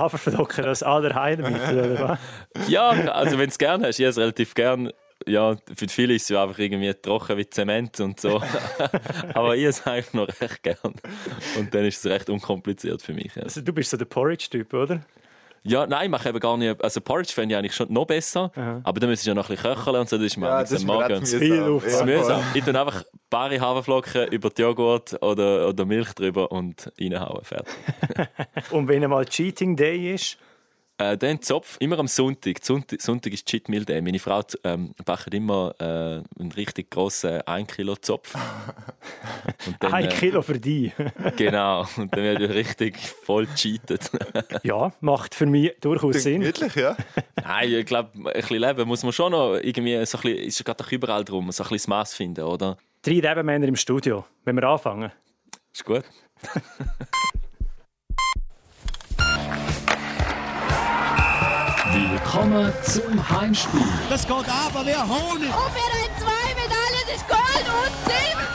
Haferflocken als oder was? Ja, also wenn du es gerne hast, ich es relativ gern. Ja, für viele ist es ja einfach irgendwie trocken wie Zement und so. Aber ich es eigentlich noch recht gern. Und dann ist es recht unkompliziert für mich. Ja, Also, du bist so der Porridge-Typ, oder? Ja nein, ich mache eben gar nicht. Also Porridge fände ich eigentlich schon noch besser. Aber dann müsste ich ja noch ein bisschen köcheln und so. Das ist mir Ja, am das ist Morgen. viel. Ja, Das ist mühsam. Ich tue einfach bare Haferflocken über die Joghurt oder, oder Milch drüber und reinhauen. Fertig. Und wenn einmal Cheating Day ist, Äh, dann Zopf, immer am Sonntag. Sonntag, Sonntag ist Cheat Meal Day. Meine Frau ähm, backt immer äh, einen richtig grossen 1 Kilo Zopf. Und dann, ein äh, Kilo für dich. Genau. Und dann wird richtig voll cheatet. ja, macht für mich durchaus Sinn. Gemütlich, ja. Nein, ich glaube, ein bisschen leben muss man schon noch irgendwie so ein bisschen, ist gerade überall drum, so ein bisschen das Maß finden, oder? Drei Rebenmänner im Studio, wenn wir anfangen. Ist gut. Willkommen zum Heimspiel. Das geht aber wie Honig. Und wir haben zwei Medaillen, das ist Gold und Silber.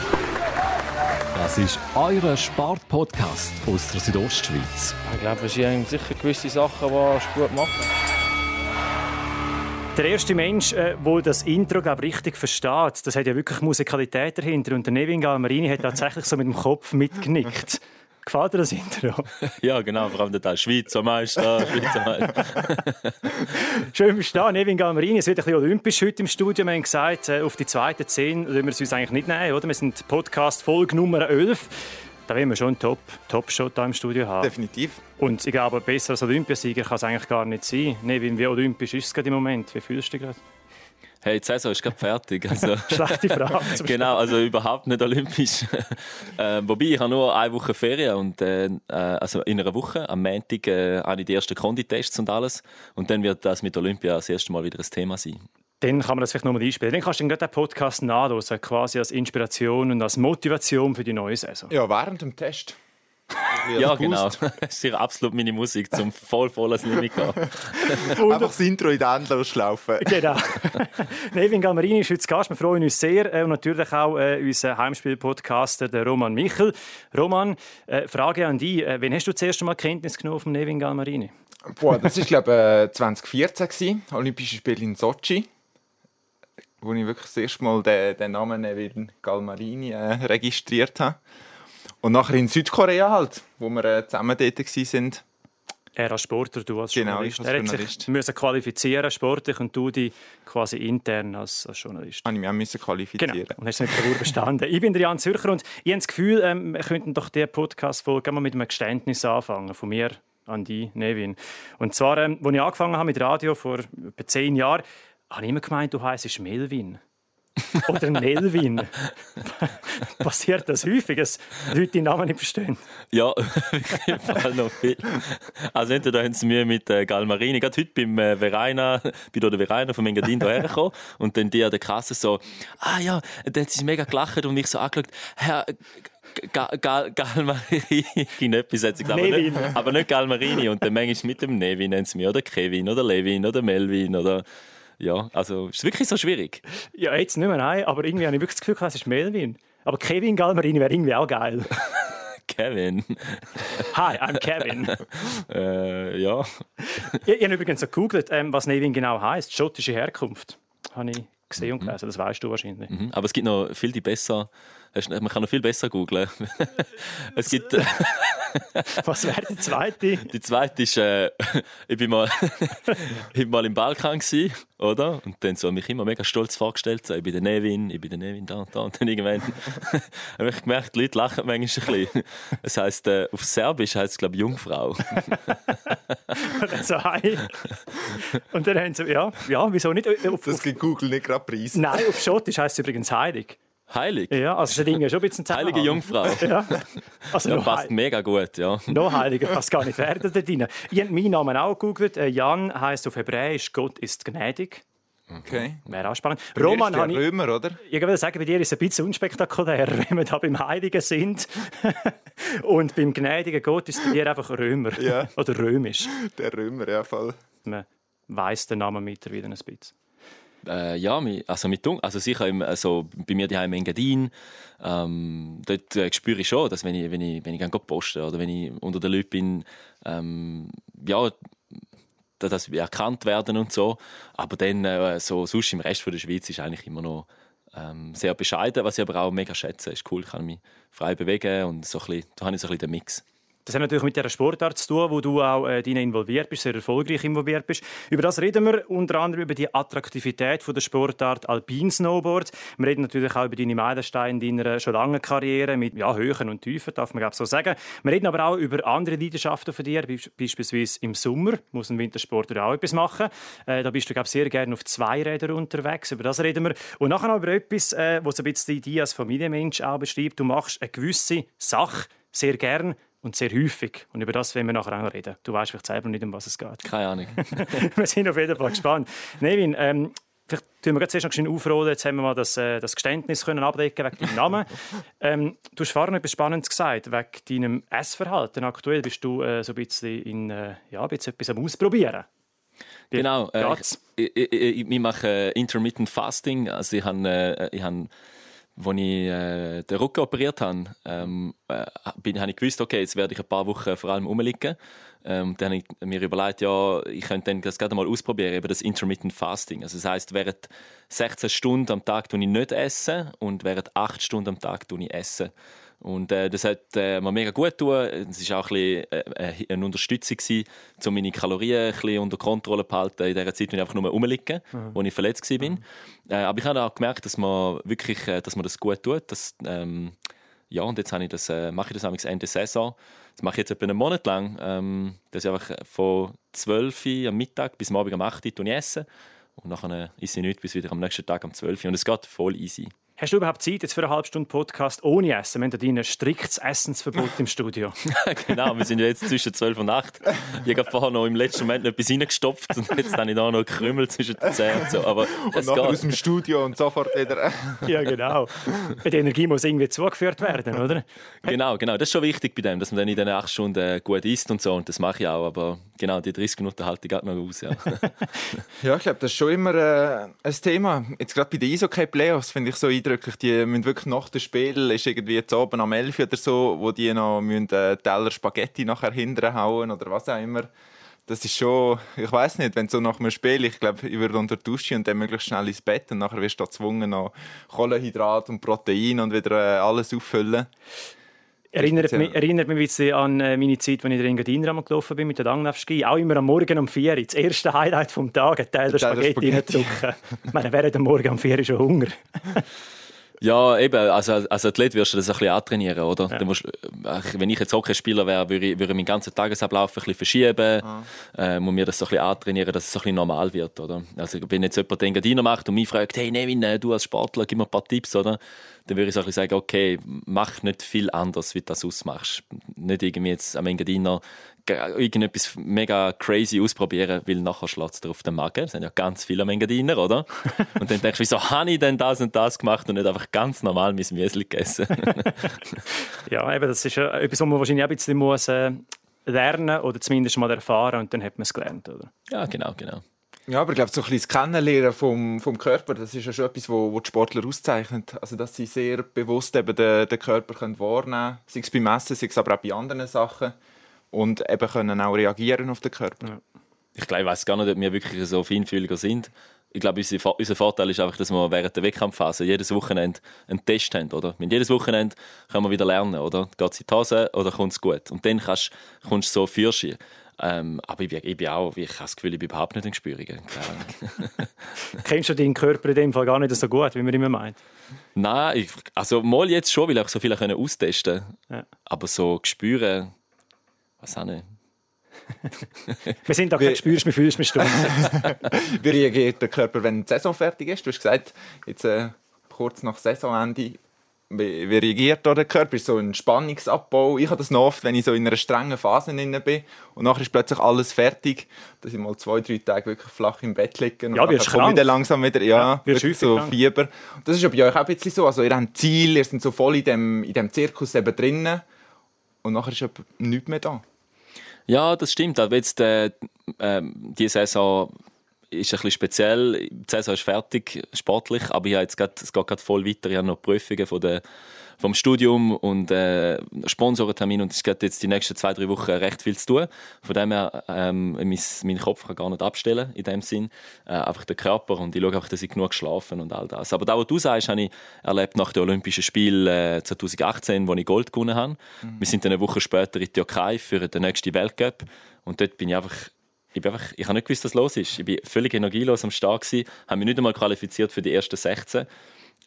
Das ist euer Sportpodcast aus der Südostschweiz. Ich glaube, es sind sicher gewisse Sachen, die gut macht. Der erste Mensch, äh, der das Intro glaub, richtig versteht, das hat ja wirklich Musikalität dahinter. Und der Nevin Galmarini hat tatsächlich so mit dem Kopf mitgenickt. Gefällt dir das Intro? Ja, genau, vor allem der Teil Schweizer Meister, Schweizer Meister. Schön verstehen. Nevin Galmarini, es wird ein bisschen olympisch heute im Studio. Wir haben gesagt, äh, auf die zweite Zehn wollen wir es uns eigentlich nicht nehmen, oder? Wir sind Podcast Folge Nummer 11. Da wollen wir schon einen Top, Top-Shot hier im Studio haben. Definitiv. Und ich glaube, besser als Olympiasieger kann es eigentlich gar nicht sein. Nevin, wie olympisch ist es gerade im Moment? Wie fühlst du dich gerade? Hey, die Saison ist gerade fertig. Also. Schlechte Frage. Zum Genau, also überhaupt nicht olympisch. äh, wobei, ich habe nur eine Woche Ferien und äh, äh, also in einer Woche, am Montag, äh, habe ich die ersten Konditests und alles. Und dann wird das mit Olympia das erste Mal wieder ein Thema sein. Dann kann man das vielleicht nochmal einspielen. Dann kannst du dann den Podcast nachhören, quasi als Inspiration und als Motivation für die neue Saison. Ja, während dem Test. Ja, genau. Das ist absolut meine Musik, zum voll volles Limit gehen. Einfach das Intro in den Endlosschlaufe. Genau. Nevin Galmarini ist heute zu Gast. Wir freuen uns sehr. Äh, Und natürlich auch äh, unser Heimspiel-Podcaster, der Roman Michel. Roman, äh, Frage an dich. Äh, wann hast du das erste Mal Kenntnis genommen vom Nevin Galmarini? Boah, das war, glaube ich, 2014, gewesen, Olympische Spiele in Sochi. Wo ich wirklich das erste Mal den, den Namen Nevin Galmarini äh, registriert habe. Und nachher in Südkorea halt, wo wir äh, zusammen dort waren. Er als Sportler, du als Genau, Journalist. ich als er hat Journalist. sich müssen qualifizieren sportlich und du dich quasi intern als, als Journalist. Habe ich mich auch müssen Genau. qualifizieren. Und hast es mit Bravour bestanden. ich bin der Jan Zürcher und ich habe das Gefühl, ähm, wir könnten doch diese Podcast-Folge mal mit einem Geständnis anfangen. Von mir an die Nevin. Und zwar, ähm, als ich angefangen habe mit Radio vor etwa zehn Jahren, habe ich immer gemeint, du heisst Melvin. Oder Nelvin. Passiert das häufig, dass Leute die Namen nicht verstehen? Ja, im Fall noch viel. Also entweder haben sie mir mit äh, Galmarini, gerade heute beim äh, Verena, bei der Verena von Engadin hierher gekommen und dann die an der Kasse so, ah ja, dann hat sie mega gelacht und mich so angeschaut, Herr Ga- Ga- Galmarini, etwas hat sie gesagt, aber nicht, aber nicht Galmarini und dann manchmal mit dem Nevin nennen sie mich, oder Kevin, oder Levin, oder Melvin, oder ja, also ist wirklich so schwierig. Ja, jetzt nicht mehr, nein, aber irgendwie habe ich wirklich das Gefühl, es ist Melvin. Aber Kevin Galmarini wäre irgendwie auch geil. Kevin, Hi, I'm Kevin. äh, ja, Ich, ich habe übrigens so gegoogelt, ähm, was Nevin genau heisst. Schottische Herkunft. Habe ich gesehen und gelesen. Das weißt du wahrscheinlich. Mhm, aber es gibt noch viel die besser, man kann noch viel besser googlen. es gibt Was wäre die zweite? Die zweite ist, äh, ich bin mal, ich bin mal im Balkan gsi, oder? Und dann so mich immer mega stolz vorgestellt, so, ich bin der Nevin, ich bin der Nevin da und da. Und dann irgendwann habe ich gemerkt, die Leute lachen manchmal ein bisschen. Es heisst, äh, auf Serbisch heisst es, glaube ich, Jungfrau. so, hi. Und dann haben sie, ja, ja wieso nicht? Auf, Das gibt Google nicht gerade Preis. nein, auf Schottisch heisst es übrigens heilig. Heilig. Ja, also es hat irgendwie schon ein bisschen Heilige. Jungfrau. Ja. Also Ja, passt heil, mega gut, ja. noch heiliger kann es gar nicht werden da drin. Ich habe meinen Namen auch gegoogelt. Äh, Jan heisst auf Hebräisch Gott ist gnädig. Okay. Wäre auch spannend. Roman Roman habe ich... Römer, oder? Ich würde sagen, bei dir ist es ein bisschen unspektakulär, wenn wir da beim Heiligen sind. Und beim gnädigen Gott ist bei dir einfach Römer. Ja. Oder römisch. Der Römer, ja, voll. Man weiss den Namen mittlerweile ein bisschen. Äh, ja, also mit Dun- also sicher im, also bei mir daheim in Engadin, ähm, dort äh, spüre ich schon, dass wenn ich wenn ich wenn ich gerne poste oder wenn ich unter den Leuten bin, ähm, ja, da- dass wir erkannt werden und so. Aber dann äh, so sonst im Rest von der Schweiz ist eigentlich immer noch ähm, sehr bescheiden, was ich aber auch mega schätze. Ist cool, ich kann mich frei bewegen und so ein bisschen, da habe ich so ein bisschen den Mix. Das hat natürlich mit dieser Sportart zu tun, wo du auch äh, involviert bist, sehr erfolgreich involviert bist. Über das reden wir unter anderem über die Attraktivität von der Sportart Alpin Snowboard. Wir reden natürlich auch über deine Meilensteine in deiner schon langen Karriere mit ja, Höhen und Tiefen, darf man so sagen. Wir reden aber auch über andere Leidenschaften von dir, Be- beispielsweise im Sommer muss ein Wintersportler auch etwas machen. Äh, da bist du glaube sehr gerne auf zwei Rädern unterwegs. Über das reden wir. Und nachher noch über etwas, äh, was ein bisschen dich als Familienmensch auch beschreibt. Du machst eine gewisse Sache sehr gern und sehr häufig. Und über das werden wir nachher auch noch reden. Du weißt vielleicht selber nicht, um was es geht. Keine Ahnung. wir sind auf jeden Fall gespannt. Nevin, ähm, vielleicht tun wir zuerst noch schnell aufrollen. Jetzt haben wir mal das, äh, das Geständnis können abdecken wegen deinem Namen. ähm, du hast vorhin etwas Spannendes gesagt, wegen deinem Essverhalten. Aktuell bist du äh, so ein bisschen, in, äh, ja, ein bisschen etwas am Ausprobieren. Wie Genau. Äh, ich, ich, ich, ich mache äh, Intermittent Fasting. Also ich habe, äh, ich habe als ich äh, den Rücken operiert habe, ähm, äh, habe ich gewusst, okay, jetzt werde ich ein paar Wochen vor allem rumliegen. Ähm, dann habe ich mir überlegt, ja, ich könnte das gerade mal ausprobieren, eben das Intermittent Fasting. Also das heißt, während 16 Stunden am Tag tue ich nicht essen und während 8 Stunden am Tag tue ich essen. Und äh, das hat äh, mir mega gut getan. Es war auch ein bisschen, äh, äh, eine Unterstützung, gewesen, um meine Kalorien ein bisschen unter Kontrolle zu behalten in der Zeit, wenn ich einfach nur rumliege, wo ich verletzt war. Äh, aber ich habe auch gemerkt, dass man wirklich, äh, dass man das gut tut. Dass, ähm, ja, und jetzt habe ich das, äh, mache ich das amigs Ende Saison. Das mache ich jetzt etwa einen Monat lang. Ähm, das ist einfach von 12 Uhr am Mittag bis am Abend um 8 Uhr essen. Und nachher esse ich nichts bis wieder am nächsten Tag um 12 Uhr. Und es geht voll easy. Hast du überhaupt Zeit jetzt für eine halbe Stunde Podcast ohne Essen? Wir haben da ein striktes Essensverbot im Studio. genau, wir sind ja jetzt zwischen 12 und 8. Ich habe vorher noch im letzten Moment noch etwas reingestopft und jetzt habe ich da noch Krümel zwischen den Zähnen. und So. Aber es Nachher aus geht. dem Studio und sofort wieder. ja, genau. Die Energie muss irgendwie zugeführt werden, oder? Genau, genau. Das ist schon wichtig bei dem, dass man dann in den 8 Stunden äh, gut isst und so. Und das mache ich auch. Aber genau, die 30 Minuten halte ich gerade noch aus. Ja. Ja, ich glaube, das ist schon immer äh, ein Thema. Jetzt gerade bei den Eishockey-Playoffs finde ich so eindrücklich. Die müssen wirklich nach dem Spiel, ist irgendwie jetzt oben am 11 oder so, wo die noch müssen, äh, Teller Spaghetti nachher hinterher hauen oder was auch immer. Das ist schon, ich weiß nicht, wenn so nach einem Spiel, ich glaube, ich würde unter die Dusche und dann möglichst schnell ins Bett und nachher wirst du gezwungen, noch Kohlenhydrat und Protein und wieder äh, alles auffüllen. Erinnert mich, erinnert mich ein bisschen an äh, meine Zeit, als ich in Engadin einmal gelaufen bin mit der Langnefski. Auch immer am Morgen um 4 Uhr. Das erste Highlight vom Tag, ein Teil der Spaghetti reindrücken. Ich meine, während dem Morgen um 4 Uhr schon Hunger. Ja, eben, also als Athlet wirst du das ein bisschen antrainieren, oder? Du musst, äh, wenn ich jetzt Hockeyspieler wäre, würde ich, würde ich meinen ganzen Tagesablauf ein bisschen verschieben, äh, muss mir das so ein bisschen antrainieren, dass es so ein bisschen normal wird, oder? Also wenn jetzt jemand den Gardiner macht und mich fragt, hey Nevin, äh, du als Sportler, gib mir ein paar Tipps, oder? Dann würde ich so ein bisschen sagen, okay, mach nicht viel anders, wie du das ausmachst. Nicht irgendwie jetzt am Engadiner irgendetwas mega crazy ausprobieren, weil nachher schlägt es dir auf den Magen. Das sind ja ganz viele am Engadiner, oder? Und dann denkst du, wieso habe ich denn das und das gemacht und nicht einfach ganz normal mein Müsli gegessen? Ja, eben, das ist ja etwas, was man wahrscheinlich auch ein bisschen muss, äh, lernen oder zumindest mal erfahren und dann hat man es gelernt, oder? ja, genau, genau. Ja, aber ich glaube, so ein bisschen das Kennenlernen vom, vom Körper, das ist ja schon etwas, wo, wo die Sportler auszeichnet. Also, dass sie sehr bewusst eben den, den Körper können wahrnehmen können, sei es beim Essen, sei es aber auch bei anderen Sachen. Und eben können auch reagieren auf den Körper. Ich glaube, ich weiß gar nicht, ob wir wirklich so feinfühliger sind. Ich glaube, unser Vor- unser Vorteil ist einfach, dass wir während der Wettkampfphase jedes Wochenende einen Test haben, oder? Mit jedes Wochenende können wir wieder lernen, oder? Geht es in die Hose oder kommt es gut? Und dann kannst, kommst du so Fürschi. Ähm, aber ich bin, ich bin auch, ich habe das Gefühl, ich bin überhaupt nicht in Gespürungen. Kennst du deinen Körper in dem Fall gar nicht so gut, wie man immer meint? Nein, ich, also mal jetzt schon, weil ich so viele können austesten Ja. Aber so spüren, was auch nicht. Wir sind da kein Gespürst, wir fühlen es stumpf. Wie reagiert der Körper, wenn die Saison fertig ist? Du hast gesagt, jetzt äh, kurz nach Saisonende, wie, wie reagiert da der Körper? Ist so ein Spannungsabbau? Ich habe das noch oft, wenn ich so in einer strengen Phase drin bin und nachher ist plötzlich alles fertig, dass ich mal zwei, drei Tage wirklich flach im Bett liege und Ja, nachher komme dann langsam wieder, ja, Ja, so krank. Fieber. Und das ist ja bei euch auch ein bisschen so, also ihr habt Ziel, ihr seid so voll in dem, in dem Zirkus eben drinnen und nachher ist nichts mehr da. Ja, das stimmt. Aber jetzt äh, ähm, die Saison ist ein bisschen speziell. Die Saison ist fertig, sportlich, aber ich jetzt grad, es geht gerade voll weiter. Ich habe noch Prüfungen von der, vom Studium und äh, Sponsorentermin und es geht jetzt die nächsten zwei, drei Wochen recht viel zu tun. Von dem her, ähm, mein, mein Kopf kann gar nicht abstellen in dem Sinn. Äh, einfach der Körper und ich schaue einfach, dass ich genug schlafen und all das. Aber das, was du sagst, habe ich erlebt nach den Olympischen Spielen äh, 2018, wo ich Gold gewonnen habe. Mhm. Wir sind dann eine Woche später in die Türkei für den nächsten Weltcup und dort bin ich einfach ich, bin einfach, ich habe nicht gewusst, was los ist. Ich war völlig energielos am Start, gewesen, habe mich nicht einmal qualifiziert für die ersten 16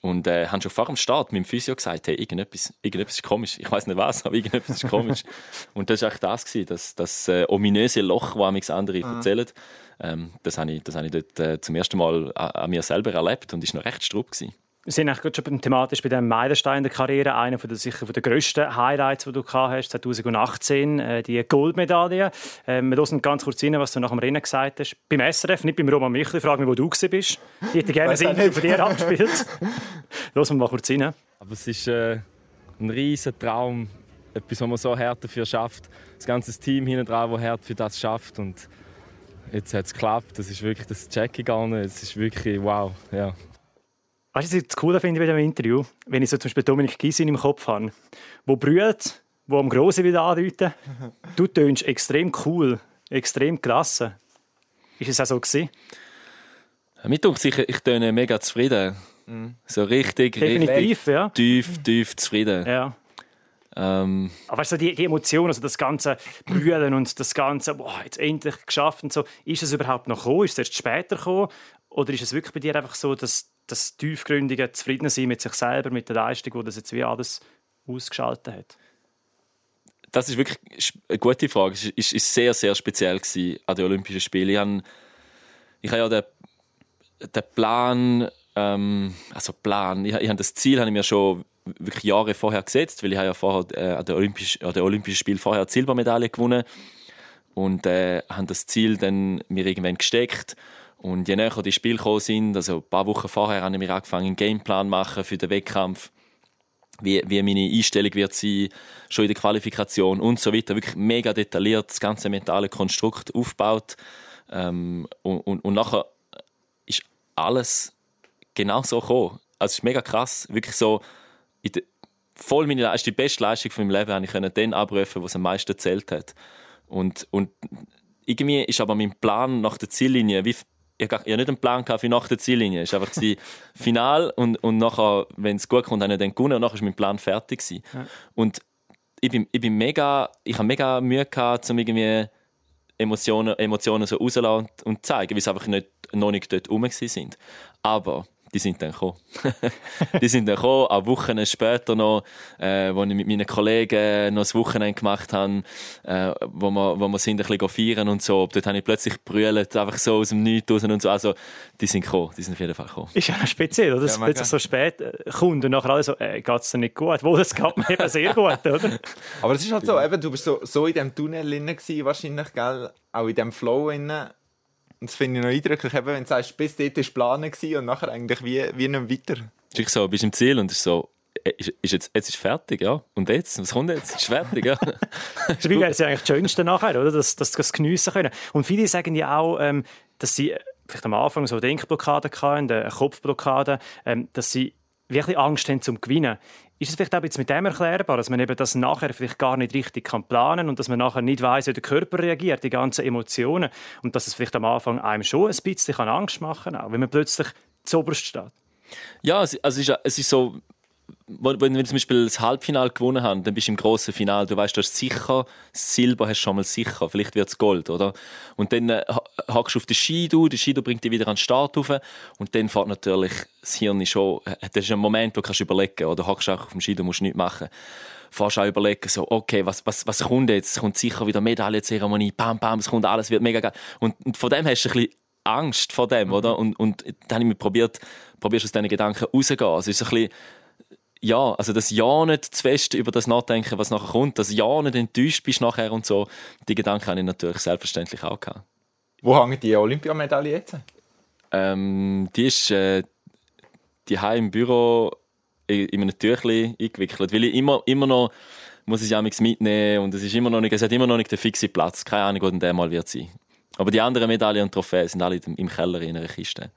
und äh, haben schon vor dem Start mit dem Physio gesagt, hey, irgendetwas, irgendetwas ist komisch. Ich weiß nicht was, aber irgendetwas ist komisch. und das war eigentlich das, gewesen, das, das äh, ominöse Loch, das andere mhm. erzählen. Ähm, das habe ich, das habe ich dort äh, zum ersten Mal an, an, mir selber erlebt und war noch recht strupp. Gewesen. Wir sind eigentlich schon thematisch bei dem Meilenstein der Karriere, einer von der, sicher von der grössten Highlights, die du gehabt hast, 2018, äh, die Goldmedaille. Äh, wir hören ganz kurz rein, was du nach dem Rennen gesagt hast. Beim SRF, nicht beim Roman Michel, frage mich, wo du bist. Ich hätte gerne ein Interview von dir abgespielt. hören wir mal kurz rein. Aber es ist äh, ein riesiger Traum, etwas, was man so hart dafür schafft. Das ganze Team hinten dran, das hart für das schafft und jetzt hat es geklappt. Das ist wirklich, das check nicht. Es ist wirklich wow, ja. Weißt du, was ich das Coole finde bei diesem Interview? Wenn ich so zum Beispiel Dominik Gysin im Kopf habe, der brüllt, der am Grossen wieder andeuten. Du tönst extrem cool, extrem klasse. Ist es auch so gewesen? Mir denkt ich, ich töne mega zufrieden. Mhm. So richtig, Definitiv, richtig ja. tief, tief zufrieden. Ja. Ähm, Aber weißt du, die, die Emotionen, also das ganze Brüllen und das ganze, boah, jetzt endlich geschafft und so, ist es überhaupt noch gekommen? Ist es erst später gekommen? Oder ist es wirklich bei dir einfach so, dass das tiefgründige Zufriedensein mit sich selber, mit der Leistung, die das jetzt wie alles ausgeschaltet hat? Das ist wirklich eine gute Frage. Es war sehr, sehr speziell an den Olympischen Spielen. Ich habe, ich habe ja den, den Plan, ähm, also Plan, ich, ich habe das Ziel habe ich mir schon wirklich Jahre vorher gesetzt, weil ich habe ja vorher äh, an den Olympischen, Olympischen Spielen vorher die Silbermedaille gewonnen und äh, habe das Ziel dann mir irgendwann gesteckt und je näher die Spiele gekommen sind, also ein paar Wochen vorher, habe ich mir angefangen, einen Gameplan machen für den Wettkampf. Wie, wie meine Einstellung wird sein, schon in der Qualifikation und so weiter. Wirklich mega detailliert das ganze mentale Konstrukt aufgebaut. Ähm, und, und, und nachher ist alles genau so gekommen. Also es ist mega krass. Wirklich so, de, voll meine Leistung, die beste Leistung von meinem Leben habe ich dann abrufen, was am meisten gezählt hat. Und, und irgendwie ist aber mein Plan nach der Ziellinie wie ich hatte nicht einen Plan für nach der Ziellinie. Es war einfach Final und, und nachher, wenn es gut kommt, habe ich dann gewonnen und nachher war mein Plan fertig. Ja. Und ich bin, ich bin mega, ich habe mega Mühe gehabt, um irgendwie Emotionen, Emotionen so rauszulassen und, und zeigen, weil sie einfach nicht, noch nicht dort rum sind. Aber die sind dann gekommen. die sind dann gekommen, auch Wochen später noch, äh, wo ich mit meinen Kollegen noch das Wochenende gemacht habe, äh, wo wir, wo wir sind ein bisschen feiern und so. Dort habe ich plötzlich brüllt, einfach so aus dem Nichts raus und so. Also, die sind gekommen, die sind auf jeden Fall gekommen. Ist ja speziell, oder? Dass ja, plötzlich so spät äh, kommt und nachher alle so, äh, geht es dir nicht gut? Wo, das geht mir eben sehr gut, oder? Aber es ist halt so, eben, du bist so, so in diesem Tunnel drin wahrscheinlich, gell? Auch in diesem Flow drin und das finde ich noch eindrücklich, eben, wenn du sagst, bis dort war Plan und nachher eigentlich wie, wie nicht weiter. Es ist so, bist im Ziel und es ist so, äh, ist, ist jetzt, jetzt ist fertig, ja. Und jetzt? Was kommt jetzt? Ist fertig, ja. das wäre ja eigentlich das Schönste nachher, oder? Dass, dass, das geniessen können. Und viele sagen ja auch, ähm, dass sie vielleicht am Anfang so Denkblockaden hatten, eine Kopfblockade, ähm, dass sie wirklich Angst haben zum Gewinnen. Ist es vielleicht auch mit dem erklärbar, dass man eben das nachher vielleicht gar nicht richtig kann planen und dass man nachher nicht weiß, wie der Körper reagiert, die ganzen Emotionen und dass es vielleicht am Anfang einem schon ein bisschen Angst machen kann, auch wenn man plötzlich zuoberst steht? Ja, also es ist, es ist so, wenn, wir zum Beispiel das Halbfinale gewonnen haben, dann bist du im grossen Finale, du weißt, du hast sicher, Silber hast du schon mal sicher, vielleicht wird es Gold, oder? Und dann äh, hackst du auf den Skidu, der Skidu bringt dich wieder an den Start rauf und dann fährt natürlich das Hirn schon, äh, das ist ein Moment, wo du kannst überlegen, oder hackst auch auf dem Skidu, musst nichts machen. Fährst auch überlegen, so, okay, was, was, was kommt jetzt? Es kommt sicher wieder Medaillenzeremonie, bam, bam, es kommt alles, wird mega geil. Und, und von dem hast du ein bisschen Angst vor dem, mhm. oder? Und, und dann habe ich mir probiert, probierst aus diesen Gedanken rauszugehen. Also ist ein bisschen, ja, also das Ja nicht zu fest über das nachdenken, was nachher kommt, das Ja nicht enttäuscht bist nachher und so, die Gedanken habe ich natürlich selbstverständlich auch gehabt. Wo hängt die Olympiamedaille jetzt? Ähm, die ist äh, die im Büro in einem Tüchlein eingewickelt, weil ich immer, immer noch muss ich ja mitnehmen und es ist immer noch nicht, es hat immer noch nicht den fixen Platz. Keine Ahnung, wo denn der mal wird sein. Aber die anderen Medaillen und Trophäen sind alle im Keller in einer Kiste.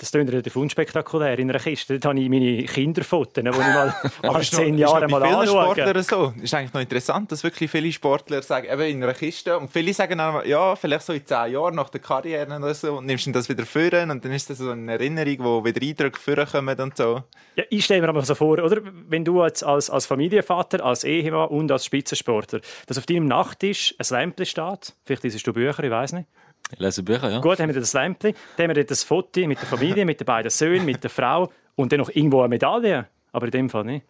Das klingt relativ unspektakulär in einer Kiste. Dort habe ich meine Kinderfotos, die ich mal noch- zehn noch mal anschaue. Sportlern so. Ist eigentlich noch interessant, dass wirklich viele Sportler sagen, eben in einer Kiste. Und viele sagen dann, ja, vielleicht so in zehn Jahren nach der Karriere oder so, und nimmst du das wieder führen und dann ist das so eine Erinnerung, wo wieder Eindrücke vorkommen und so. Ja, ich stelle mir aber so vor, oder? wenn du als, als, als Familienvater, als Ehemann und als Spitzensportler, dass auf deinem Nachttisch ein Lämpchen steht, vielleicht liest du Bücher, ich weiß nicht. Ich lese Bücher, ja. Gut, dann haben wir das Lämpchen, dann haben wir dort das Foto mit der Familie, mit den beiden Söhnen, mit der Frau und dann noch irgendwo eine Medaille. Aber in dem Fall nicht.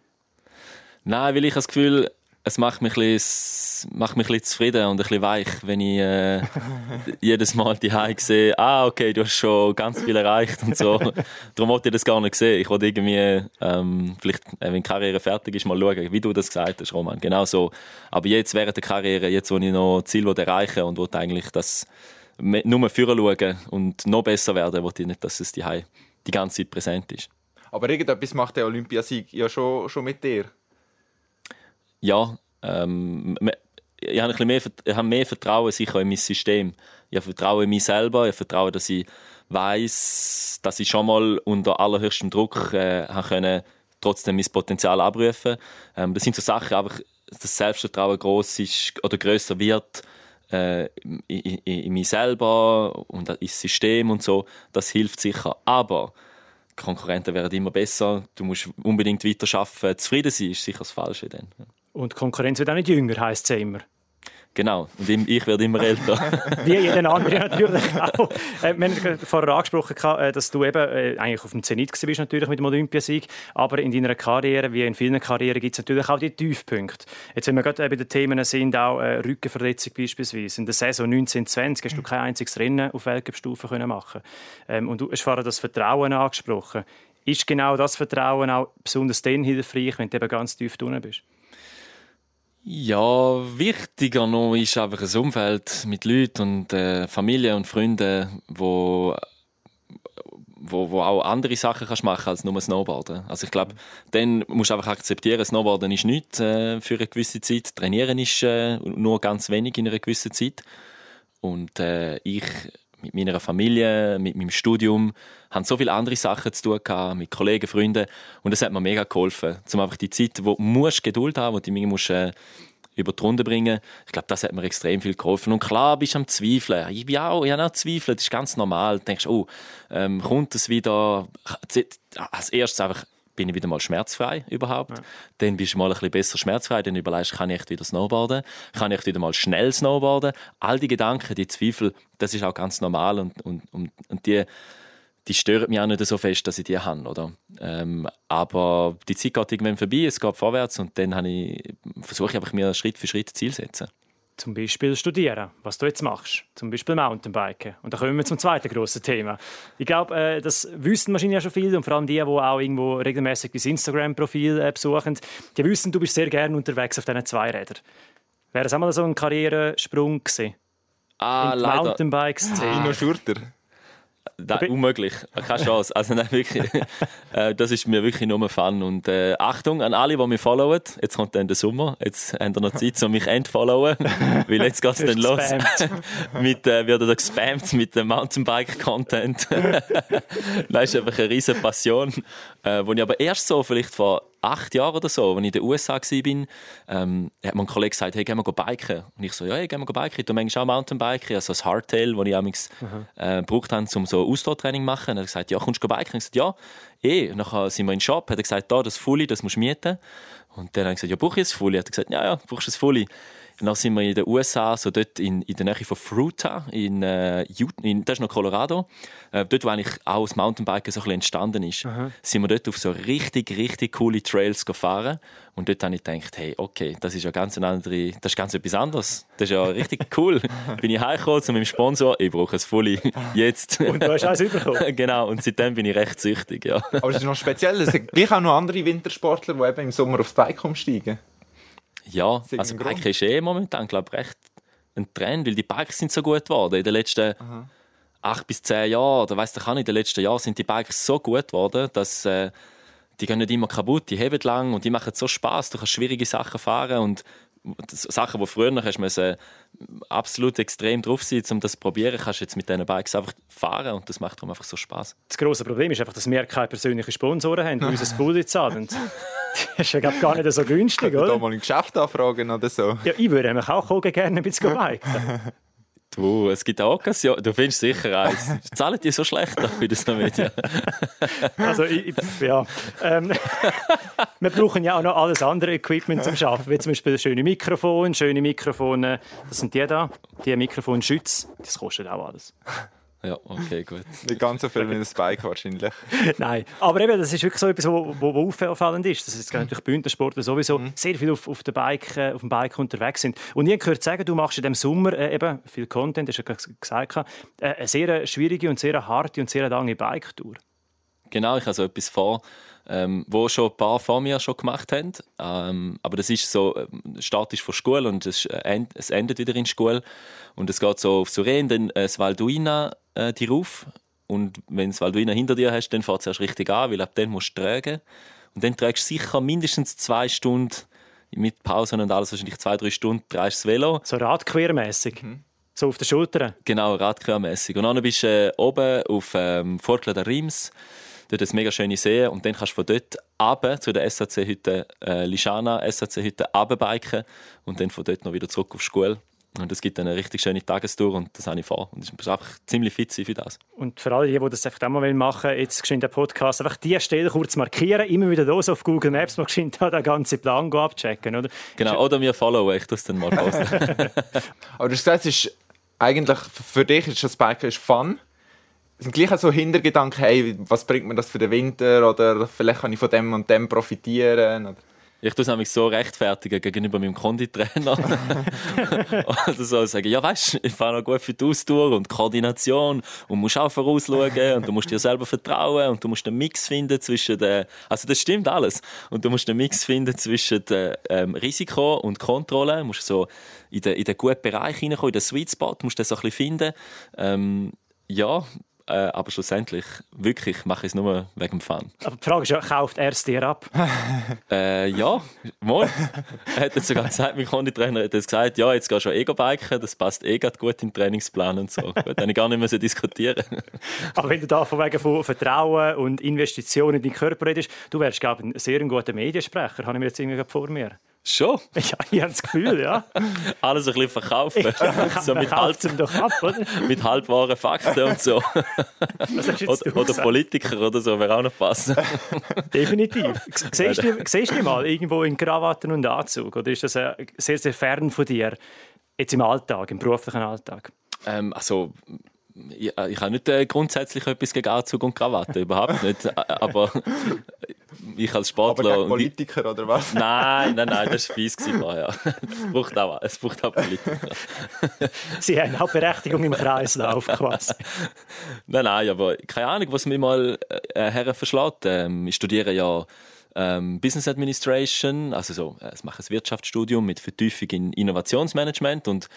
Nein, weil ich das Gefühl, es macht mich, ein bisschen, macht mich ein bisschen zufrieden und ein bisschen weich, wenn ich äh, jedes Mal die sehe, ah, okay, du hast schon ganz viel erreicht und so. Darum wollte ich das gar nicht sehen. Ich wollte irgendwie, ähm, vielleicht, äh, wenn die Karriere fertig ist, mal schauen, wie du das gesagt hast, Roman. Genau so. Aber jetzt während der Karriere, jetzt, wo ich noch Ziel erreichen und wollte eigentlich das me- nur führen schauen und noch besser werden, wollte ich nicht, dass es die die ganze Zeit präsent ist. Aber irgendetwas macht der Olympiasieg ja schon, schon mit dir. ja, ähm, ich habe, ein bisschen mehr, ich habe mehr Vertrauen sicher in mein System. Ich habe Vertrauen in mich selber, ich habe Vertrauen, dass ich weiß, dass ich schon mal unter allerhöchstem Druck äh, können, trotzdem mein Potenzial abrufen. Ähm, das sind so Sachen, aber das Selbstvertrauen groß ist oder größer wird äh, in, in, mich selber und ins System und so. Das hilft sicher. Aber die Konkurrenten werden immer besser. Du musst unbedingt weiter arbeiten. Zufrieden sein ist sicher das Falsche dann. Und Konkurrenz wird auch nicht jünger, heisst es ja immer. Genau. Und ich- werde immer älter. Wie jeden anderen natürlich auch. Äh, wir haben vorher angesprochen, äh, dass du eben äh, eigentlich auf dem Zenit gewesen bist, natürlich mit dem Olympiasieg. Aber in deiner Karriere, wie in vielen Karrieren, gibt es natürlich auch die Tiefpunkte. Jetzt, wenn wir gerade bei den Themen sind, auch Rückenverletzung beispielsweise. In der Saison 1920 hast du kein einziges Rennen auf Weltcup-Stufe können machen. Ähm, und du hast vorher das Vertrauen angesprochen. Ist genau das Vertrauen auch besonders dann hilfreich, wenn du eben ganz tief unten bist? Ja, wichtiger noch ist einfach ein Umfeld mit Leuten und äh, Familie und Freunden, wo, wo, wo auch andere Sachen kannst machen als nur Snowboarden. Also ich glaube, dann musst du einfach akzeptieren, Snowboarden ist nichts äh, für eine gewisse Zeit, Trainieren ist äh, nur ganz wenig in einer gewissen Zeit. Und äh, ich mit meiner Familie, mit meinem Studium, haben so viele andere Sachen zu tun gehabt, mit Kollegen, Freunden. Und das hat mir mega geholfen. Zum einfach die Zeit, wo du musst Geduld haben, wo du mich musst, äh, über die Runde bringen. Ich glaube, das hat mir extrem viel geholfen. Und klar, bist du am Zweifeln. Ich bin auch, ich habe auch Zweifel. Das ist ganz normal. Du denkst, oh, ähm, kommt es wieder? Als erstes einfach, bin ich wieder mal schmerzfrei überhaupt. Dann bist du mal ein bisschen besser schmerzfrei. Dann überlegst du, kann ich wieder snowboarden? Kann ich wieder mal schnell snowboarden? All die Gedanken, die Zweifel, das ist auch ganz normal und, und, und, und die, die stören mich auch nicht so fest, dass ich die habe, oder? Ähm, aber die Zeit geht irgendwann vorbei, es geht vorwärts und dann ich, versuche ich einfach mir Schritt für Schritt Ziel zu setzen. Zum Beispiel studieren, was du jetzt machst. Zum Beispiel Mountainbiken. Und da kommen wir zum zweiten grossen Thema. Ich glaube, äh, das wissen wahrscheinlich ja schon viele und vor allem die, die auch irgendwo regelmäßig dein Instagram-Profil äh, besuchen, die wissen, du bist sehr gerne unterwegs auf diesen zwei Rädern. Wäre das auch mal so ein Karrieresprung gewesen? Ah, in die leider. Mountainbike-Szene? Ino Schurter. Nein, unmöglich. Keine Chance. Also nein, wirklich. äh, das ist mir wirklich nur Fun. Und äh, Achtung an alle, die mich followen. Jetzt kommt dann der Sommer. Jetzt haben ihr noch Zeit, um mich entfollowen. Weil jetzt geht es dann los. mit, äh, wird er gespammt mit dem Mountainbike-Content. das ist einfach eine riesige Passion. Äh, wo ich aber erst so, vielleicht vor acht Jahren oder so, als ich in den USA war, ähm, hat mir ein Kollege gesagt, hey, gehen wir go biken. Und ich so, ja, hey, gehen wir go biken. Du manchmal auch Mountainbiken, also das Hardtail, das ich amigs äh, gebraucht habe, um so Ausdauertraining zu machen. Und er hat gesagt, ja, kommst du go biken? Ich gesagt, ja, eh. Und dann sind wir in den Shop, hat er gesagt, da, das Fully, das musst du mieten. Und dann habe ich gesagt, ja, brauche ich ein Fully? Hat er gesagt, ja, ja, brauchst du ein Fully. Und dann sind wir in den USA, so dort in, in der Nähe von Fruta, in, äh, Utah, in, das ist noch Colorado, äh, dort, wo eigentlich auch das Mountainbiken so ein bisschen entstanden ist, sind wir dort auf so richtig, richtig coole Trails gefahren. Und dort habe ich gedacht, hey, okay, das ist ja ganz eine andere, das ist ganz etwas anderes. Das ist ja richtig cool. bin ich heimgekommen zu meinem Sponsor, ich brauche ein Fully, jetzt. Und du hast eins bekommen. genau, und seitdem bin ich recht süchtig, ja. Aber es ist noch speziell. Es gibt auch noch andere Wintersportler, die eben im Sommer aufs Bike umsteigen. Ja, Ist also irgendein Bike ist eh momentan, glaube ich, recht ein Trend, weil die Bikes sind so gut geworden. In den letzten acht bis zehn Jahren, oder ich auch nicht, in den letzten Jahren sind die Bikes so gut geworden, dass äh, die gehen nicht immer kaputt, die heben lang und die machen so Spaß. Du kannst schwierige Sachen fahren und Sachen, die früher noch du müssen absolut extrem drauf sein, um das zu probieren, kannst du jetzt mit diesen Bikes einfach fahren und das macht darum einfach so Spaß. Das grosse Problem ist einfach, dass wir keine persönlichen Sponsoren haben, die uns das Fully zahlen. Das ist ja glaub, gar nicht so günstig, Da oder? mal im Geschäft anfragen oder so. Ja, ich würde nämlich auch kommen, gerne ein bisschen biken. Du, es gibt auch Occasion, du findest sicher eins. Zahlen die so schlecht bei den Medien? Also, ich- ja. Ähm, wir brauchen ja auch noch alles andere Equipment zum Arbeiten, wie zum Beispiel schöne Mikrofone, schöne Mikrofone. Das sind die da, die Mikrofonschütze. Das kostet auch alles. Ja, okay, gut. Nicht ganz so viel wie das Bike wahrscheinlich. Nein, aber eben, das ist wirklich so etwas, wo, wo, wo auffallend ist. Das ist natürlich Bündnersportler sowieso Mhm. sehr viel auf, auf, der Bike, äh, auf dem Bike unterwegs sind. Und ich habe gehört sagen, du machst in dem Sommer äh, eben viel Content, hast du ja gesagt, äh, eine sehr schwierige und sehr harte und sehr lange Bike-Tour. Genau, ich habe so etwas vor, ähm, wo schon ein paar vor mir schon gemacht haben. Ähm, aber das ist so ähm, statisch von Schule und es, äh, es endet wieder in Schule. Und es geht so auf Suren, dann äh, das Valduina äh, die rauf. Und wenn das Valduina hinter dir hast, dann fährt es erst richtig an, weil ab dann musst du tragen. Und dann trägst du sicher mindestens zwei Stunden mit Pausen und alles, wahrscheinlich zwei, drei Stunden, drehst das Velo. So radquermäßig. So auf den Schultern. Genau, radquermässig. Und dann bist du äh, oben auf ähm, Fortla der Rims. Dort ist mega schöne See. Und dann kannst du von dort runter zu der SAC-Hütte, äh, Lishana SAC-Hütte, runterbiken. Und dann von dort noch wieder zurück auf die Schule. Und es gibt dann eine richtig schöne Tagestour und das habe ich vor. Und ich muss einfach ziemlich fit sein für das. Und für alle, die die das einfach auch mal machen wollen, jetzt geschwind den Podcast, einfach die Stelle kurz markieren, immer wieder los auf Google Maps, mal geschwind da den ganzen Plan go abchecken, oder? Genau, oder mir followen, ich das dann mal posten. Aber du hast gesagt, es ist eigentlich für dich ist das Biken ist Fun. Es sind gleich so Hintergedanken, hey, was bringt mir das für den Winter? Oder vielleicht kann ich von dem und dem profitieren. Oder Ich tue es nämlich so rechtfertigen gegenüber meinem Konditrainer. Oder so sagen, ja weißt, ich fahre noch gut für die Austour und Koordination und musst auch vorausschauen und du musst dir selber vertrauen und du musst einen Mix finden zwischen den, also das stimmt alles, und du musst einen Mix finden zwischen dem ähm, Risiko und Kontrolle, du musst so in den, in den guten Bereich hineinkommen, in den Sweet Spot, musst du das so ein bisschen finden. Ähm, ja, äh, aber schlussendlich, wirklich, mache ich es nur wegen dem Fun. Aber die Frage ist ja, kauft er es dir ab? Äh, ja, mal. Er hat jetzt sogar gesagt, mein Konditrainer hat jetzt gesagt, ja, jetzt gehst du Ego-Biken, das passt eh grad gut in den Trainingsplan und so. Gut, dann ich gar nicht mehr so diskutieren. Aber wenn du da von wegen von Vertrauen und Investitionen in deinen Körper redest, du wärst, glaube ich, ein sehr guter Mediensprecher, habe ich mir jetzt irgendwie vor mir. Schon. Ja, ich habe das Gefühl, ja. Alles ein bisschen verkaufen. so mit, halb, doch ab, oder? mit halbwahren Fakten und so. Was hast du jetzt Oder, du oder? Politiker oder so, wäre auch noch passen. Definitiv. Siehst du, siehst du mal irgendwo in Krawatten und Anzug? Oder ist das äh, sehr, sehr fern von dir? Jetzt im Alltag, im beruflichen Alltag? Ähm, also, ich, ich habe nicht äh, grundsätzlich etwas gegen Anzug und Krawatte, überhaupt nicht. Aber ich als aber Sportler... gegen Politiker oder was? Nein, nein, nein, das war fies. Es braucht auch, es braucht auch Politiker. Sie haben auch Berechtigung im Kreislauf quasi. Nein, nein, aber keine Ahnung, was mir mal äh, her verschlägt. Ähm, ich studiere ja ähm, Business Administration, also so, äh, ich mache ein Wirtschaftsstudium mit Vertiefung in Innovationsmanagement und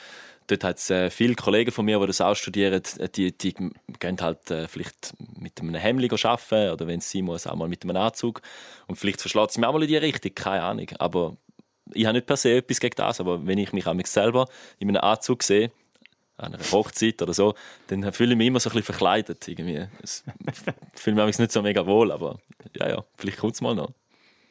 dort hat es äh, viele Kollegen von mir, die das auch studieren, die, die gehen halt äh, vielleicht mit einem Hemd arbeiten oder wenn es sein muss, auch mal mit einem Anzug. Und vielleicht verschlägt es mir auch mal in die Richtung, keine Ahnung. Aber ich habe nicht per se etwas gegen das, aber wenn ich mich an mich selber in einem Anzug sehe, an einer Hochzeit oder so, dann fühle ich mich immer so ein bisschen verkleidet. Irgendwie. Es fühle mich nicht so mega wohl, aber ja, ja, vielleicht kommt es mal noch.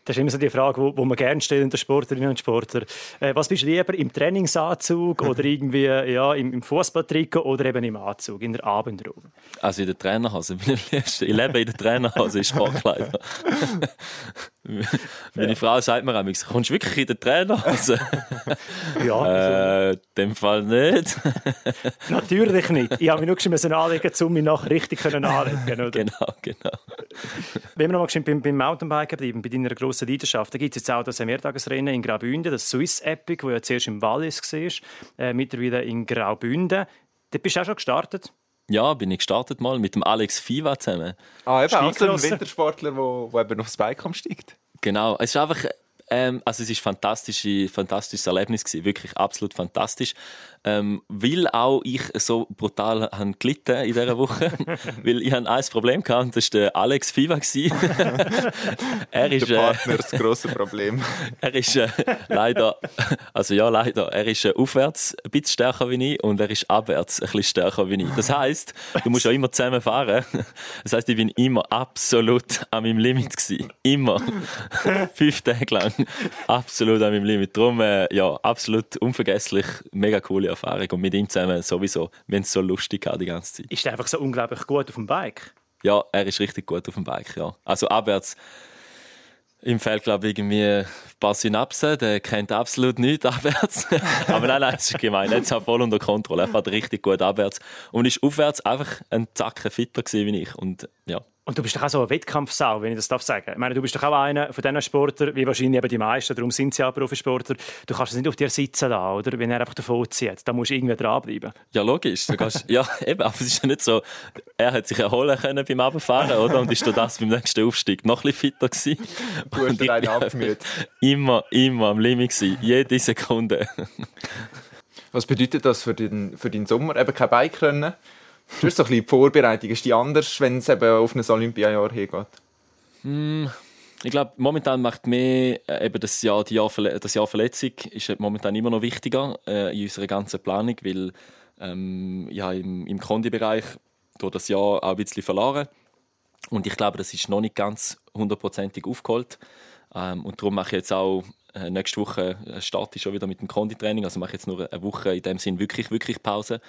Das ist immer so die Frage, die wo man gerne stellen, der Sportlerinnen und Sportler. Äh, was bist du lieber, im Trainingsanzug oder irgendwie ja, im, im Fußballtrikot oder eben im Anzug, in der Abendrobe? Also in der Trainerhose bin ich am liebsten. Ich lebe in der Trainerhose, in Sportkleider. Meine Frau sagt mir einmal, kommst du wirklich in der Trainerhose? Ja, also, äh, in dem Fall nicht. natürlich nicht. Ich habe mich nur schon müssen anlegen, um mich nachher richtig anlegen oder? genau, genau. Wenn wir noch mal beim, beim Mountainbiken bleiben, bei deiner grossen Leidenschaft, da gibt es jetzt auch das Mehrtagesrennen in Graubünden, das Swiss Epic, das ja zuerst im Wallis war, äh, mittlerweile in Graubünden. Da bist du auch schon gestartet. Ja, bin ich gestartet mal mit dem Alex Fiva zusammen. Ah, eben auch so ein. Wintersportler, der eben aufs Bike umsteigt. Genau, es ist einfach Ähm, also es ist fantastische, fantastisches Erlebnis gewesen, wirklich absolut fantastisch. Ähm, weil auch ich so brutal han gelitten in dieser Woche, weil ich ein Problem gehabt und das war der Alex Fiva er ist Der äh, Partner ist das grosse Problem. er ist äh, leider, also ja leider, er ist äh, aufwärts ein bisschen stärker wie ich und er ist abwärts ein bisschen stärker wie ich. Das heißt, du musst ja immer zusammen fahren. Das heißt, ich bin immer absolut an meinem Limit gewesen. Immer. Fünf Tage lang. Absolut an meinem Limit. Darum, äh, ja, absolut unvergesslich. Mega coole Erfahrung. Und mit ihm zusammen sowieso. Wir haben es so lustig gehabt die ganze Zeit. Ist der einfach so unglaublich gut auf dem Bike? Ja, er ist richtig gut auf dem Bike, ja. Also abwärts im Feld, glaube ich, irgendwie ein paar Synapsen. Der kennt absolut nichts abwärts. Aber nein, nein, das ist gemein. Er hat es voll unter Kontrolle. Er fährt richtig gut abwärts. Und ist aufwärts einfach ein Zacken fitter wie ich. Und ja. Und du bist doch auch so ein Wettkampfsau, wenn ich das darf sagen. Ich meine, du bist doch auch einer von diesen Sportlern, wie wahrscheinlich eben die meisten, darum sind sie ja Profisportler. Du kannst es nicht auf dir sitzen lassen, oder? Wenn er einfach davon zieht. Da musst du irgendwie dranbleiben. Ja, logisch. Du kannst, ja, eben, aber es ist ja nicht so, er hat sich erholen können beim Abfahren, oder? Und ist durch das beim nächsten Aufstieg noch ein bisschen fitter gewesen. Gut, Und ich rein abgemüht. Immer, immer am Limit gewesen. Jede Sekunde. Was bedeutet das für den, für deinen Sommer? Eben kein Bike-Rennen. Du hast so ein bisschen die Vorbereitung. Ist die anders, wenn es eben auf ein Olympiajahr hingeht? Ich glaube, momentan macht mehr äh, eben das Jahr, die Jahr, das Jahr Verletzung ist äh, momentan immer noch wichtiger äh, in unserer ganzen Planung, weil ähm, ja, im, im Kondi-Bereich durch das Jahr auch ein bisschen verloren. Und ich glaube, das ist noch nicht ganz hundertprozentig aufgeholt. Ähm, und darum mache ich jetzt auch äh, nächste Woche äh, starte ich schon wieder mit dem Konditraining. Also mache ich jetzt nur eine Woche in dem Sinn wirklich, wirklich Pause.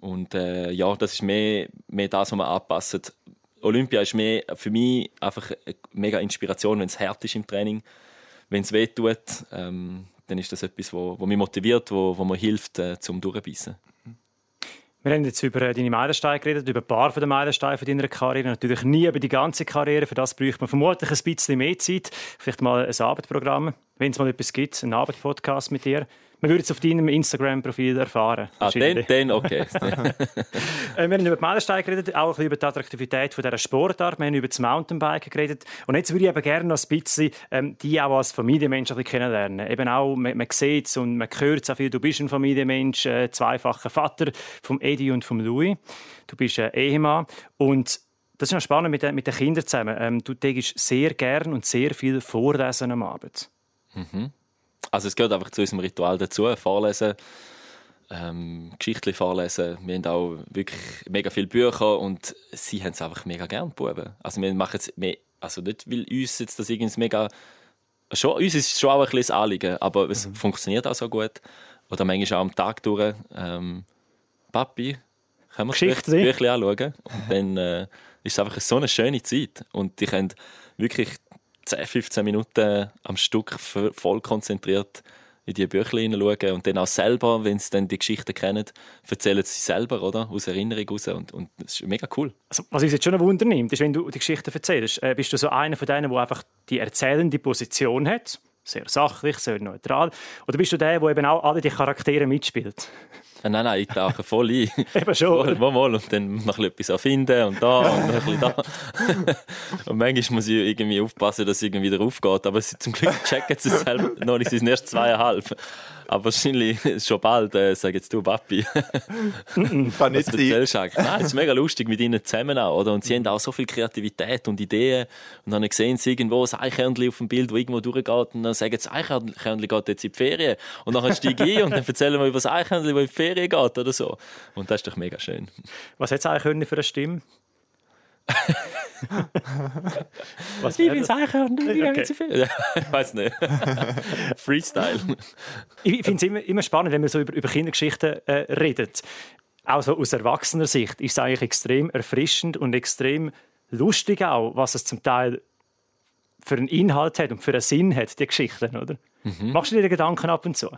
Und äh, ja, das ist mehr, mehr das, was man anpasst. Olympia ist mehr für mich einfach eine mega Inspiration, wenn es hart ist im Training, wenn es weh tut, ähm, dann ist das etwas, wo, wo mich motiviert, wo, wo mir hilft, äh, zum Durchbeissen. Wir haben jetzt über äh, deine Meilensteine geredet, über ein paar von den Meilensteinen deiner Karriere. Natürlich nie über die ganze Karriere. Für das bräuchte man vermutlich ein bisschen mehr Zeit. Vielleicht mal ein Abendprogramm, wenn es mal etwas gibt, ein Abendpodcast mit dir. Man würde es auf deinem Instagram-Profil erfahren. Ah, dann, dann okay. Äh, Wir haben über die Meilensteine geredet, auch über die Attraktivität von dieser Sportart. Wir haben über das Mountainbiken geredet. Und jetzt würde ich eben gerne noch ein bisschen ähm, die auch als Familienmensch kennenlernen. Eben auch, man, man sieht es und man hört es auch viel. Du bist ein Familienmensch, äh, zweifacher Vater vom Eddie und vom Louis. Du bist ein Ehemann. Und das ist noch spannend mit den, mit den Kindern zusammen. Ähm, du tägst sehr gern und sehr viel vorlesen am Abend. Also es gehört einfach zu unserem Ritual dazu, vorlesen, ähm, Geschichten vorlesen. Wir haben auch wirklich mega viele Bücher und sie haben es einfach mega gern, Buben. Also wir machen es, also nicht, weil uns jetzt das irgendwie mega, schon, uns ist es schon auch ein bisschen das Anliegen, aber es funktioniert auch so gut. Oder manchmal auch am Tag durch, ähm, Papi, können wir das Geschichte Büch- Büchlein anschauen? Und dann äh, ist es einfach so eine schöne Zeit. Und die können wirklich 10, 15 Minuten am Stück voll konzentriert in die Bücher hineinschauen und dann auch selber, wenn sie dann die Geschichten kennen, erzählen sie selber, oder? Aus Erinnerung raus. Und, und das ist mega cool. Also, was uns jetzt schon Wunder nimmt, ist, wenn du die Geschichten erzählst, äh, bist du so einer von denen, der einfach die erzählende Position hat, sehr sachlich, sehr neutral, oder bist du der, der eben auch alle die Charaktere mitspielt? Nein, nein, ich tauche voll ein. Eben schon. Mal, mal. Und dann noch ein bisschen etwas erfinden und da und noch ein bisschen da. und manchmal muss ich irgendwie aufpassen, dass es irgendwie wieder aufgeht. Aber sie, zum Glück checken sie es selber noch nicht. Sie sind erst zweieinhalb. Aber wahrscheinlich schon bald äh, sag jetzt du, Papi. Kann nicht sein. Nein, es ist mega lustig mit ihnen zusammen auch, oder? Und sie haben auch so viel Kreativität und Ideen. Und dann sehen sie irgendwo ein Eichhörnchen auf dem Bild, das irgendwo durchgeht. Und dann sagen sie, das Eichhörnchen geht jetzt in die Ferien. Und dann steige ich ein und dann erzählen wir über das Eichhörnchen, das in die Ferien geht oder so. Und das ist doch mega schön. Was hat es eigentlich für eine Stimme? Was Ich das Eichhörnchen, ich Okay. gehe zu Ferien. Ich weiß nicht. Freestyle. Ich finde es immer, immer spannend, wenn man so über, über Kindergeschichten äh, redet. Auch so aus erwachsener Sicht ist es eigentlich extrem erfrischend und extrem lustig auch, was es zum Teil für einen Inhalt hat und für einen Sinn hat, die Geschichten, oder? Machst du dir den Gedanken ab und zu?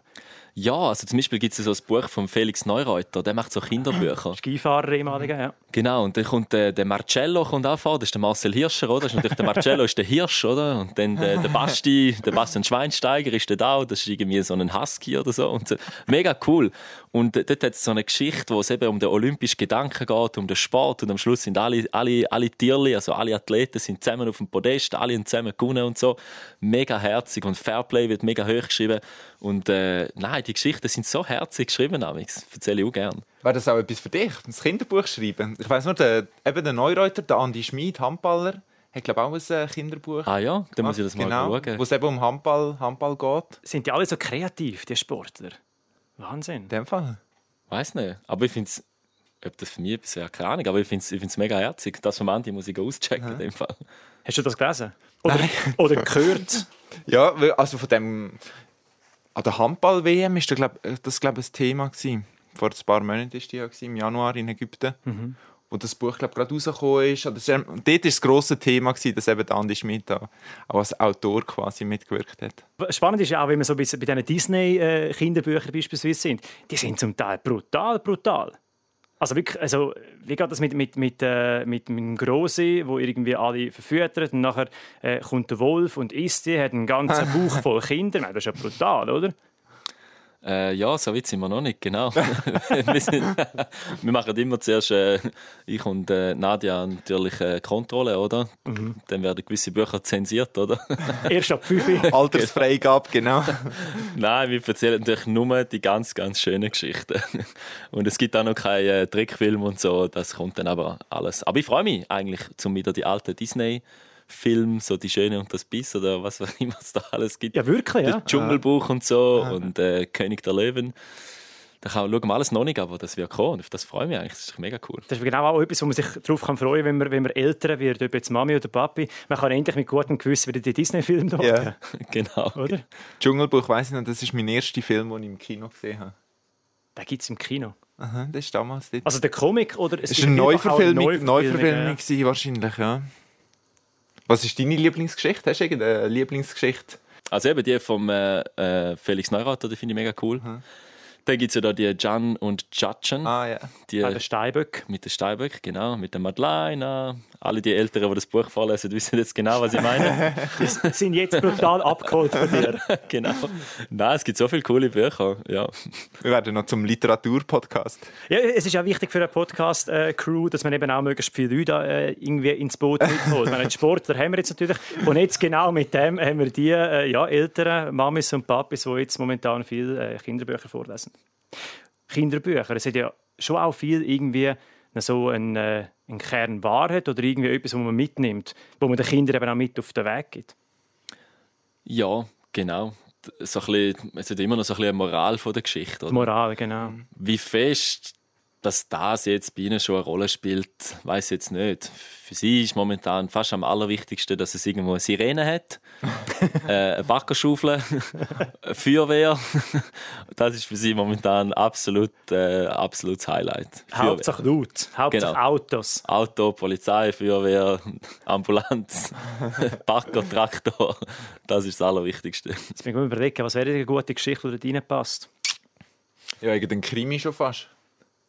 Ja, also zum Beispiel gibt es so ein Buch von Felix Neureuter, der macht so Kinderbücher. Skifahrer ehemaliger, ja. Genau, und dann kommt der, der Marcello kommt auch vor, das ist der Marcel Hirscher, oder? Das ist natürlich der Marcello ist der Hirsch, oder? Und dann der, der Basti, der Bastian Schweinsteiger ist der da, das ist irgendwie so ein Husky oder so. Und so. Mega cool. Und äh, dort hat es so eine Geschichte, wo es eben um den olympischen Gedanken geht, um den Sport und am Schluss sind alle, alle, alle Tierli, also alle Athleten sind zusammen auf dem Podest, alle haben zusammen gewonnen und so. Mega herzig und Fairplay wird mega hoch geschrieben. Und äh, nein, die Geschichten sind so herzig geschrieben, Amix. erzähle ich auch gerne. Wäre das auch etwas für dich, ein Kinderbuch schreiben? Ich weiss nur, der, eben der Neureuter, der Andi Schmid, Handballer, hat glaube auch ein äh, Kinderbuch. Ah ja, dann muss ich das mal genau, schauen. Wo es eben um Handball, Handball geht. Sind die alle so kreativ, die Sportler? Wahnsinn. In dem Fall. Weiß nicht. Aber ich finde es, ob das für mich etwas wäre, keine Ahnung, aber ich finde es ich find's mega herzig. Das vom Andi muss ich auschecken in dem Fall. Hast du das gelesen? Oder, oder gehört? Ja, also von dem... An der Handball-WM war glaub, das glaub, ein Thema. Gewesen. Vor ein paar Monaten war die ja gewesen, im Januar in Ägypten. Wo das Buch glaub, gerade rausgekommen ist. Und dort war das grosse Thema, gewesen, dass eben Andi Schmidt da auch als Autor quasi mitgewirkt hat. Spannend ist ja auch, wenn wir so bei bei diesen Disney-Kinderbüchern beispielsweise sind, die sind zum Teil brutal, brutal. Also wirklich, also wie geht das mit, mit, mit, äh, mit dem Grossi, wo irgendwie alle verfüttert und nachher äh, kommt der Wolf und isst die, hat einen ganzen Bauch voll Kinder. Nein, das ist ja brutal, oder? Äh, ja, so weit sind wir noch nicht, genau. wir, sind, wir machen immer zuerst, äh, ich und äh, Nadja, natürlich äh, Kontrolle, oder? Dann werden gewisse Bücher zensiert, oder? Erst ab 5 Altersfreigabe, genau. Nein, wir erzählen natürlich nur die ganz, ganz schönen Geschichten. Und es gibt auch noch keinen äh, Trickfilm und so, das kommt dann aber alles. Aber ich freue mich eigentlich, zum wieder die alten Disney-Filme, so Die Schöne und das Biss oder was auch immer es da alles gibt. Ja, wirklich, ja. Dschungelbuch und so und äh, König der Löwen. Da kann, schauen wir alles noch nicht, aber das wird kommen. Auf das freue ich mich eigentlich. Das ist mega cool. Das ist genau auch etwas, wo man sich darauf kann freuen kann, wenn man, wenn man älter wird, ob jetzt Mami oder Papi. Man kann endlich mit gutem Gewissen wieder die Disney-Filme schauen, Ja. genau. oder? Dschungelbuch, weiss ich noch, das ist mein erster Film, den ich im Kino gesehen habe. Den gibt es im Kino. Aha, das ist damals dort. Also der Comic oder es war eine Neuverfilmung, Neuverfilmungen, Neuverfilmung gewesen, wahrscheinlich, ja. Was ist deine Lieblingsgeschichte? Hast du irgendeine Lieblingsgeschichte? Also eben die vom äh, äh, Felix Neurath, die finde ich mega cool. Dann gibt es ja da die Jan und Jatschen, Ah, ja. die. Ah, der Steinböck. mit der Steinböck, genau, mit der Madeleine. Alle die Älteren, die das Buch vorlesen, wissen jetzt genau, was ich meine. Die sind jetzt brutal abgeholt von dir. genau. Nein, es gibt so viele coole Bücher. Ja. Wir werden noch zum Literaturpodcast. Ja, es ist auch wichtig für eine Podcast-Crew, dass man eben auch möglichst viele Leute äh, irgendwie ins Boot mitholt. Meine, die Sportler haben wir jetzt natürlich. Und jetzt genau mit dem haben wir die äh, ja, älteren Mamis und Papis, die jetzt momentan viele äh, Kinderbücher vorlesen. Kinderbücher, es hat ja schon auch viel irgendwie so einen, äh, einen Kern Wahrheit oder irgendwie etwas, was man mitnimmt, wo man den Kindern eben auch mit auf den Weg gibt. ja, genau. So ein bisschen, es hat immer noch so ein bisschen eine Moral von der Geschichte. Die Oder? Moral, genau. Wie fest dass das jetzt bei ihnen schon eine Rolle spielt, weiß jetzt nicht. Für sie ist momentan fast am allerwichtigsten, dass es irgendwo eine Sirene hat, äh, eine Backerschaufel, eine Feuerwehr. Das ist für sie momentan absolut, äh, absolutes Highlight. Feuerwehr. Hauptsache laut, Hauptsache Genau. Autos. Auto, Polizei, Feuerwehr, Ambulanz, Bagger, Traktor. Das ist das Allerwichtigste. Jetzt bin ich mir überlegen, was wäre eine gute Geschichte, die da reinpasst? Ja, irgendein Krimi schon fast.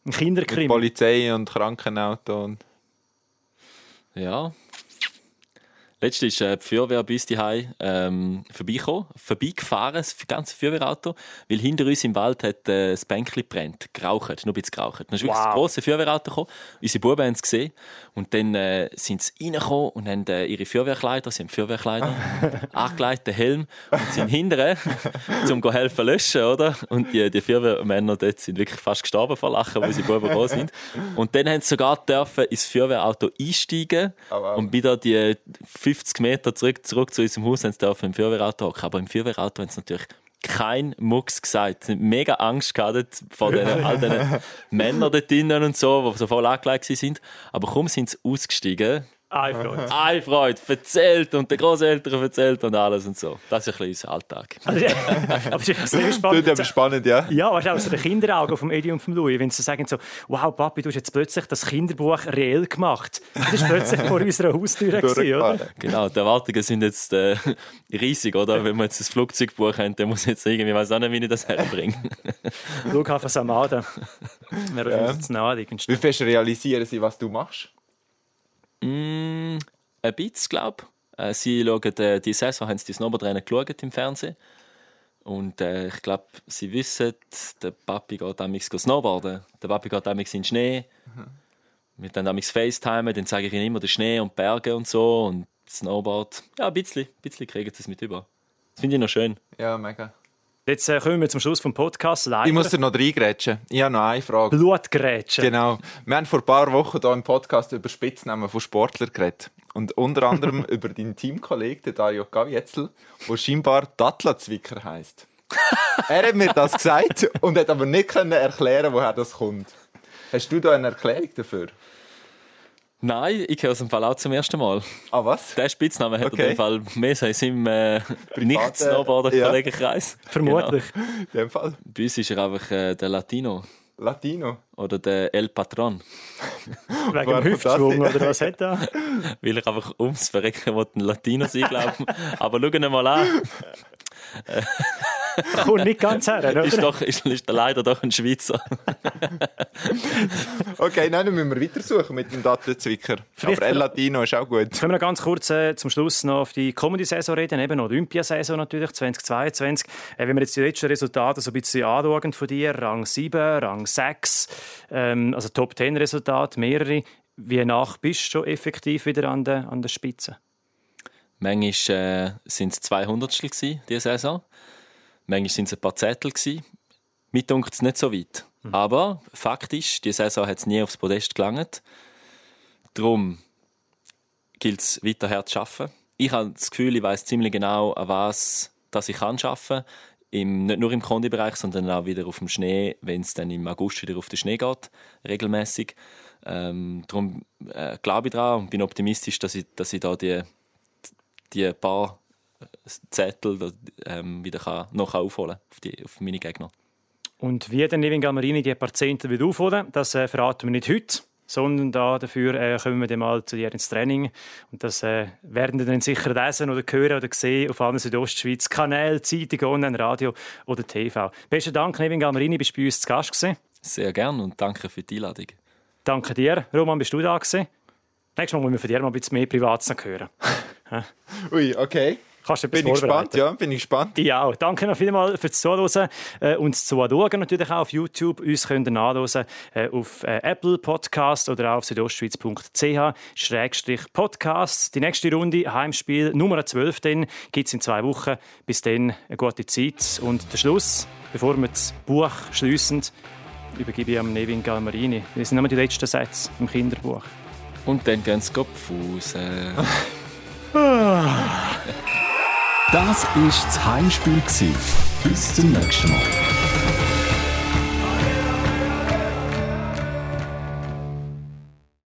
Ein Mit Kinderkrimi. Polizei und Krankenauto. Und Ja. Letztens ist äh, die Feuerwehr bei uns daheim, ähm, vorbeigekommen, vorbeigefahren, das ganze Feuerwehrauto, weil hinter uns im Wald hat äh, das Bänkchen brennt, geraucht, nur ein bisschen geraucht. Dann ist wirklich Wow. das grosse Feuerwehrauto gekommen, unsere Buben haben es gesehen und dann äh, sind sie reingekommen und haben äh, ihre Feuerwehrkleider, sie haben Feuerwehrkleider, angelegt, den Helm und sind hinterher, um zu helfen löschen, oder? Und die, die Feuerwehrmänner dort sind wirklich fast gestorben vor Lachen, wo unsere Buben gekommen sind. Und dann haben sie sogar dürfen ins Feuerwehrauto einsteigen wow. und wieder die 50 Meter zurück, zurück zu unserem Haus haben sie dürfen im Feuerwehrauto hocken. Aber im Feuerwehrauto haben sie natürlich kein Mucks gesagt. Sie haben mega Angst gehabt vor den, all diesen Männern dort drinnen und so, die so voll angelegt sind. Aber kaum sind sie ausgestiegen, Eine Freude. Eine Freude, erzählt und den Großeltern erzählt und alles und so. Das ist ein bisschen unser Alltag. Also, aber es ist sehr Tut spannend. aber spannend, ja. Ja, weißt du, auch so die Kinderaugen vom Eddie und vom Louis, wenn sie sagen so, wow, Papi, du hast jetzt plötzlich das Kinderbuch reell gemacht. Das ist plötzlich vor unserer Haustür, gewesen, oder? Genau, die Erwartungen sind jetzt äh, riesig, oder? Wenn wir jetzt ein Flugzeugbuch haben, dann muss ich jetzt irgendwie, ich weiß auch nicht, wie ich das herbringe. Flughafen Samada. Wäre Ja. uns. Wie fest realisieren sie, was du machst? Mm, ein bisschen, glaube ich. Äh, sie schauen, äh, die Saison haben sie die Snowboardrennen geschaut im Fernsehen. Und äh, ich glaube, sie wissen, der Papi geht damals snowboarden. Der Papi geht damals in den Schnee. Wir dann damals FaceTime, dann zeige ich ihnen immer den Schnee und Berge und so. Und Snowboard. Ja, ein bisschen, ein bisschen kriegen sie es mit über. Das finde ich noch schön. Ja, mega. Jetzt äh, kommen wir zum Schluss vom Podcast. Leider. Ich muss dir noch reingrätschen. Ich habe noch eine Frage. Blutgrätschen. Genau. Wir haben vor ein paar Wochen hier im Podcast über Spitznamen von Sportlern geredet. Und unter anderem über deinen Teamkollegen, den Dario Gavietzel, der scheinbar Dattlazwicker heisst. er hat mir das gesagt und hat aber nicht können erklären, woher das kommt. Hast du da eine Erklärung dafür? Nein, ich höre es im Fall auch zum ersten Mal. Ah, was? Der Spitzname hat Okay. auf jeden Fall mehr so in seinem äh, Nicht-Snowboarder-Kollegenkreis. Vermutlich. In dem Fall. Genau. Bei uns ist er einfach äh, der Latino Latino. oder der El Patron, Wegen dem Hüftschwung oder was hat er? weil ich einfach ums Verrecken will, ein Latino sein glaube Aber schau ihn mal an, Kommt nicht ganz her, ist, oder? doch, ist, ist leider doch ein Schweizer. Okay, nein, dann müssen wir weitersuchen mit dem. Vielleicht- Aber El Latino ist auch gut. Können wir noch ganz kurz äh, zum Schluss noch auf die Comedy-Saison reden, eben Olympiasaison natürlich, 2022. Äh, wenn wir jetzt die letzten Resultate so ein bisschen anschauen von dir, Rang 7, Rang 6, ähm, also Top-10-Resultate, mehrere. Wie nach bist du schon effektiv wieder an der, an der Spitze? Manchmal äh, sind es 200 gewesen, diese Saison. Manchmal sind es ein paar Zettel. Gewesen. Mir dunkt es nicht so weit. Aber faktisch, die Saison hat es nie aufs Podest gelangt. Darum gilt es weiter hart zu arbeiten. Ich habe das Gefühl, ich weiß ziemlich genau, an was dass ich kann arbeiten kann. Im, nicht nur im Kondibereich, sondern auch wieder auf dem Schnee, wenn es dann im August wieder auf den Schnee geht, regelmäßig. Ähm, darum äh, glaube ich daran und bin optimistisch, dass ich, dass ich da die, die paar Zettel ähm, wieder kann, noch aufholen auf, die, auf meine Gegner. Und wie der Nevin Galmarini die paar Zehntel wieder aufholen, das äh, verraten wir nicht heute, sondern da dafür äh, kommen wir dann mal zu dir ins Training. Und das äh, werden wir dann sicher lesen oder hören oder sehen auf allen Südostschweiz Kanälen, Zeitungen, Online, Radio oder TV. Besten Dank, Nevin Galmarini, bist du bei uns zu Gast gewesen. Sehr gern und danke für die Einladung. Danke dir. Roman, bist du da gewesen? Nächstes Mal müssen wir von dir mal ein bisschen mehr Privates hören. Ui, okay. Kannst du Bin ich gespannt, ja, bin ich gespannt. Ich auch. Danke noch vielmals fürs Zuhören äh, und das Zuschauen natürlich auch auf YouTube. Uns könnt ihr nachhören äh, auf äh, Apple Podcast oder auch auf südostschweiz.ch-podcast. Die nächste Runde, Heimspiel Nummer 12, gibt es in zwei Wochen. Bis dann eine gute Zeit. Und der Schluss, bevor wir das Buch schliessen, übergebe ich am Nevin Galmarini. Das sind immer die letzten Sätze im Kinderbuch. Und dann gehen sie. Äh. Das war das Heimspiel. Bis zum nächsten Mal.